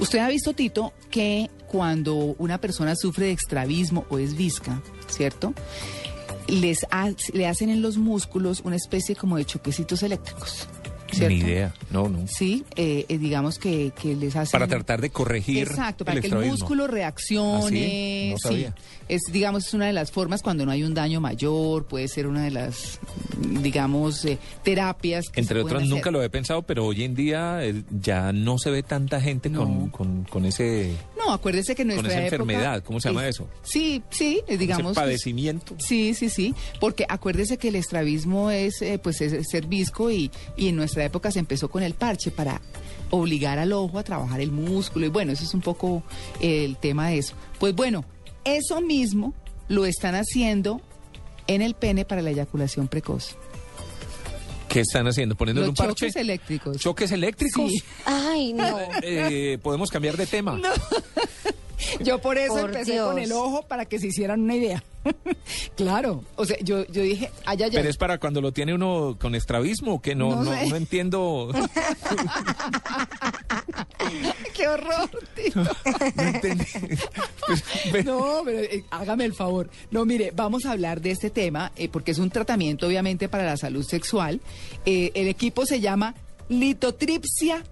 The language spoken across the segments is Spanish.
Usted ha visto, Tito, que cuando una persona sufre de extravismo o es visca, ¿cierto? Les ha- le hacen en los músculos una especie como de choquecitos eléctricos. ¿Cierto? Ni idea, no, no. Sí, eh, eh, digamos que, que les hacen... Para tratar de corregir Exacto, el para que el músculo reaccione. ¿Ah, sí? No sí. sabía. Es, digamos, es una de las formas cuando no hay un daño mayor, puede ser una de las, digamos, eh, terapias. Que Entre se otras, nunca lo he pensado, pero hoy en día eh, ya no se ve tanta gente con, con, con ese, No, acuérdese que en con nuestra esa época- enfermedad. ¿Cómo se llama es- eso? Sí, sí, digamos. ese que- padecimiento. Sí, sí, sí, porque acuérdese que el estrabismo es, eh, pues, es ser visco y, y en nuestra época se empezó con el parche para obligar al ojo a trabajar el músculo y bueno, eso es un poco el tema de eso. Pues bueno, eso mismo lo están haciendo en el pene para la eyaculación precoz. ¿Qué están haciendo? ¿Poniéndole Los un parche? choques eléctricos. ¿Choques eléctricos? Sí. Ay, no. Eh, Podemos cambiar de tema. Yo por eso Por empecé Dios. con el ojo para que se hicieran una idea. claro, o sea, yo, yo dije, allá, allá. Pero es para cuando lo tiene uno con estrabismo que no, No no, sé. no entiendo. ¡Qué horror! tío! No entendí. Pues, No, pero eh, hágame el favor. No, mire, vamos a hablar de este tema eh, porque es un tratamiento obviamente para la salud sexual. Eh, el equipo se llama litotripsia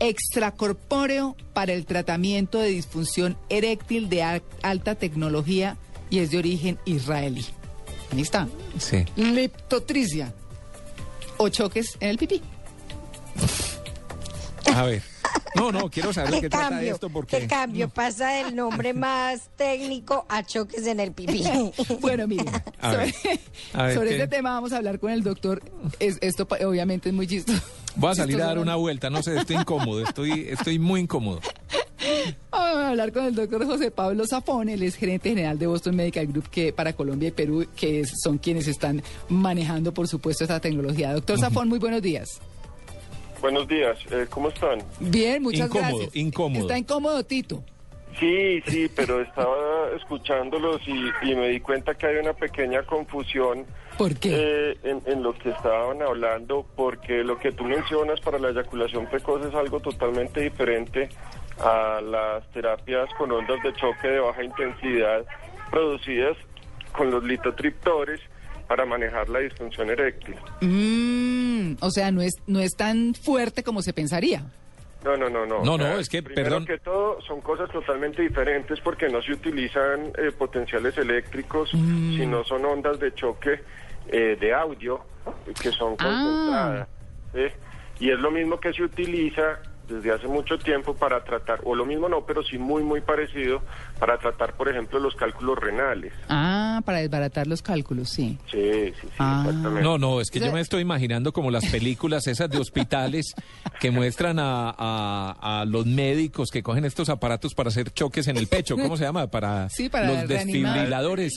extracorpóreo para el tratamiento de disfunción eréctil de al- alta tecnología y es de origen israelí. Ahí está. Sí. Liptotricia. O choques en el pipí. A ver. No, no, quiero saber de ¿Qué qué trata cambio? esto porque... ¿Qué cambio? Pasa del nombre más técnico a choques en el pipí. Bueno, mire, A sobre, ver, a ver, sobre ¿qué? este tema vamos a hablar con el doctor. Es- esto obviamente es muy chistoso. Voy a salir a dar una vuelta, no sé, estoy incómodo, estoy, estoy muy incómodo. Vamos a hablar con el doctor José Pablo Zafón, él es gerente general de Boston Medical Group que para Colombia y Perú, que es- son quienes están manejando, por supuesto, esta tecnología. Doctor Zafón, muy buenos días. Buenos días, eh, ¿cómo están? Bien, muchas Incómodo, gracias. incómodo. Está incómodo, Tito. Sí, sí, pero estaba escuchándolos y, y me di cuenta que hay una pequeña confusión ¿Por qué? eh, en, en lo que estaban hablando, porque lo que tú mencionas para la eyaculación precoz es algo totalmente diferente a las terapias con ondas de choque de baja intensidad producidas con los litotriptores para manejar la disfunción eréctil. Mm, o sea, no es, no es tan fuerte como se pensaría. No, no, no, no. No, no, es que, primero perdón. que todo, son cosas totalmente diferentes porque no se utilizan eh, potenciales eléctricos, Mm. sino son ondas de choque eh, de audio que son Ah. concentradas. ¿sí? Y es lo mismo que se utiliza desde hace mucho tiempo para tratar, o lo mismo no, pero sí muy, muy parecido, para tratar, por ejemplo, los cálculos renales. Ah, para desbaratar los cálculos, sí. Sí, sí, sí, Ah. exactamente. No, no, es que O sea- yo me estoy imaginando como las películas esas de hospitales que muestran a, a- a los médicos que cogen estos aparatos para hacer choques en el pecho. ¿Cómo se llama? Para, Sí, para los reanimar. desfibriladores.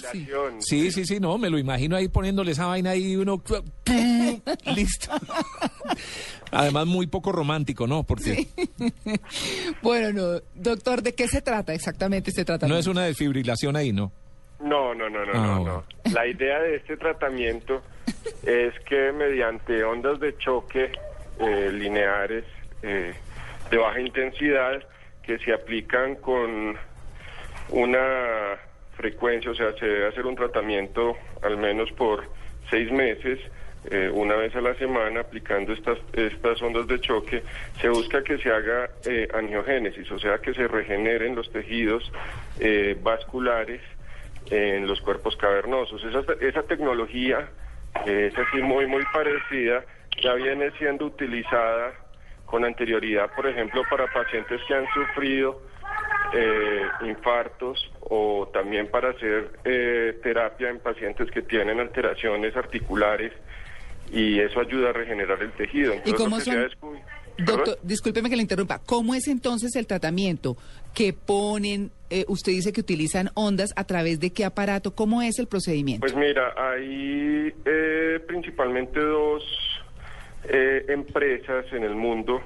Sí, sí, sí, no, me lo imagino ahí poniéndole esa vaina ahí y uno... Listo. Además, muy poco romántico, ¿no? Porque Bueno, no, doctor, ¿de qué se trata exactamente este tratamiento? no es una desfibrilación ahí, ¿no? No, no, no, no, Ah, no, no. La idea de este tratamiento es que mediante ondas de choque eh, lineares eh, de baja intensidad que se aplican con una frecuencia, o sea, se debe hacer un tratamiento al menos por seis meses, eh, una vez a la semana, aplicando estas, estas ondas de choque, se busca que se haga eh, angiogénesis, o sea, que se regeneren los tejidos eh, vasculares en los cuerpos cavernosos. Esa, esa tecnología, que es así muy, muy parecida, ya viene siendo utilizada con anterioridad, por ejemplo, para pacientes que han sufrido eh, infartos o también para hacer terapia en pacientes que tienen alteraciones articulares y eso ayuda a regenerar el tejido. Entonces, cómo son? Doctor, discúlpeme que le interrumpa. ¿Cómo es entonces el tratamiento que ponen? eh, usted dice que utilizan ondas a través de qué aparato. ¿Cómo es el procedimiento? Pues mira, hay eh, principalmente dos eh, empresas en el mundo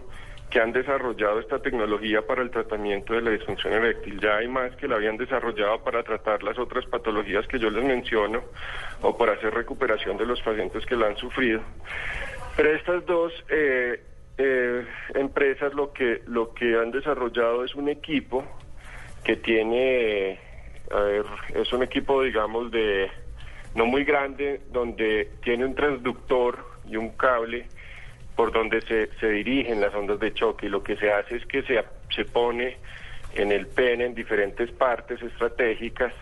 que han desarrollado esta tecnología para el tratamiento de la disfunción eréctil. Ya hay más que la habían desarrollado para tratar las otras patologías que yo les menciono o para hacer recuperación de los pacientes que la han sufrido. Pero estas dos eh, eh, empresas lo que lo que han desarrollado es un equipo que tiene, a ver, es un equipo, digamos, de no muy grande, donde tiene un transductor y un cable por donde se, se dirigen las ondas de choque y lo que se hace es que se, se pone en el pene en diferentes partes estratégicas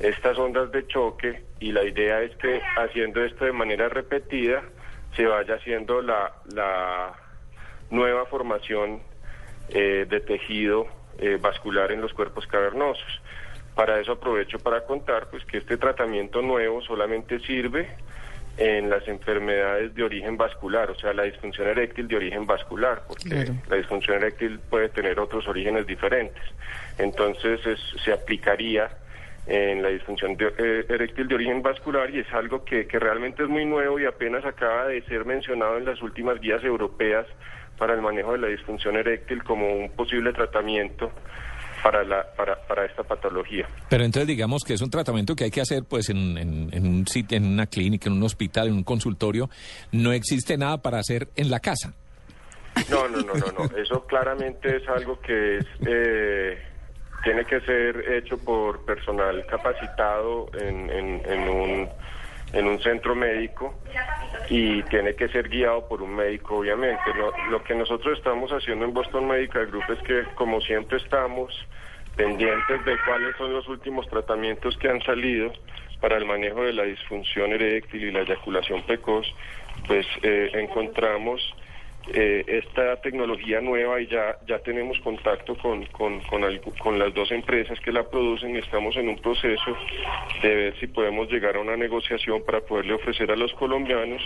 estas ondas de choque y la idea es que haciendo esto de manera repetida se vaya haciendo la, la nueva formación eh, de tejido eh, vascular en los cuerpos cavernosos. Para eso aprovecho para contar pues que este tratamiento nuevo solamente sirve en las enfermedades de origen vascular, o sea, la disfunción eréctil de origen vascular, porque Claro. la disfunción eréctil puede tener otros orígenes diferentes. Entonces es- se aplicaría en la disfunción de- eh, eréctil de origen vascular y es algo que, que realmente es muy nuevo y apenas acaba de ser mencionado en las últimas guías europeas para el manejo de la disfunción eréctil como un posible tratamiento para, la, para, para esta patología. Pero entonces digamos que es un tratamiento que hay que hacer pues en, en- en un sitio, en una clínica, en un hospital, en un consultorio. No existe nada para hacer en la casa. No, no, no, no, no. Eso claramente es algo que es, eh, tiene que ser hecho por personal capacitado en, en, en un, en un centro médico y tiene que ser guiado por un médico, obviamente. Lo, lo que nosotros estamos haciendo en Boston Medical Group es que, como siempre, estamos pendientes de cuáles son los últimos tratamientos que han salido para el manejo de la disfunción eréctil y la eyaculación precoz, pues eh, encontramos eh, esta tecnología nueva y ya, ya tenemos contacto con, con, con, con las dos empresas que la producen y estamos en un proceso de ver si podemos llegar a una negociación para poderle ofrecer a los colombianos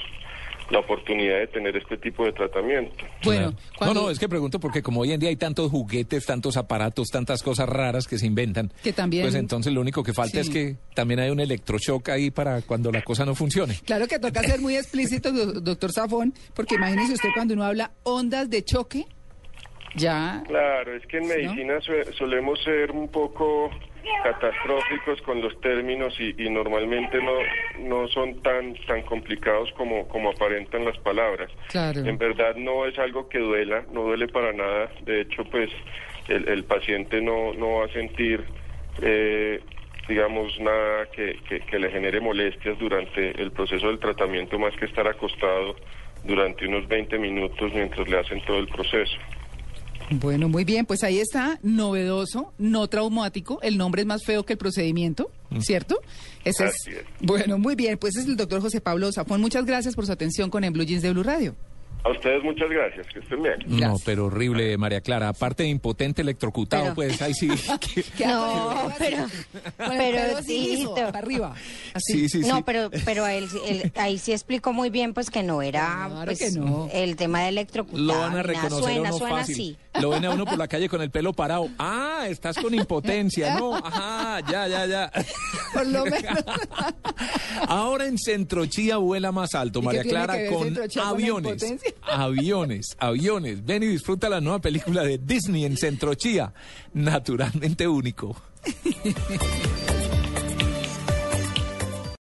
la oportunidad de tener este tipo de tratamiento. Bueno, cuando- No, no, es que pregunto porque como hoy en día hay tantos juguetes, tantos aparatos, tantas cosas raras que se inventan, Que también- pues entonces lo único que falta Sí. es que también hay un electroshock ahí para cuando la cosa no funcione. Claro que toca ser muy explícito, do- doctor Zafón, porque imagínese usted cuando uno habla ondas de choque, ya... Claro, es que en medicina sue- solemos ser un poco catastróficos con los términos y, y normalmente no, no son tan, tan complicados como, como aparentan las palabras. Claro. En verdad no es algo que duela, no duele para nada. De hecho, pues el, el paciente no, no va a sentir, eh, digamos, nada que, que, que le genere molestias durante el proceso del tratamiento, más que estar acostado durante unos 20 minutos mientras le hacen todo el proceso. Bueno, muy bien, pues ahí está, novedoso, no traumático, el nombre es más feo que el procedimiento, ¿cierto? Ese es. Bueno, muy bien, pues es el doctor José Pablo Zafón, muchas gracias por su atención con En Blue Jeans de Blue Radio. A ustedes muchas gracias, que estén bien. No, Gracias. pero horrible, María Clara. Aparte de impotente electrocutado, Pero- pues ahí sí. que- No, pero, pero Tito. para arriba. Así. sí, sí, sí. No, pero, pero él, él- ahí sí explicó muy bien pues que no era Claro pues, que no. el tema de electrocutado. Lo van a ni nada. reconocer Suena, uno suena fácil. así. Lo ven a uno por la calle con el pelo parado. Ah, estás con impotencia, ¿no? Ajá, ya, ya, ya. Por lo menos. Ahora en Centro Chía vuela más alto, ¿Y qué María tiene Clara, ver con la aviones. impotencia? Aviones, aviones. Ven y disfruta la nueva película de Disney en Centro Chía. Naturalmente único.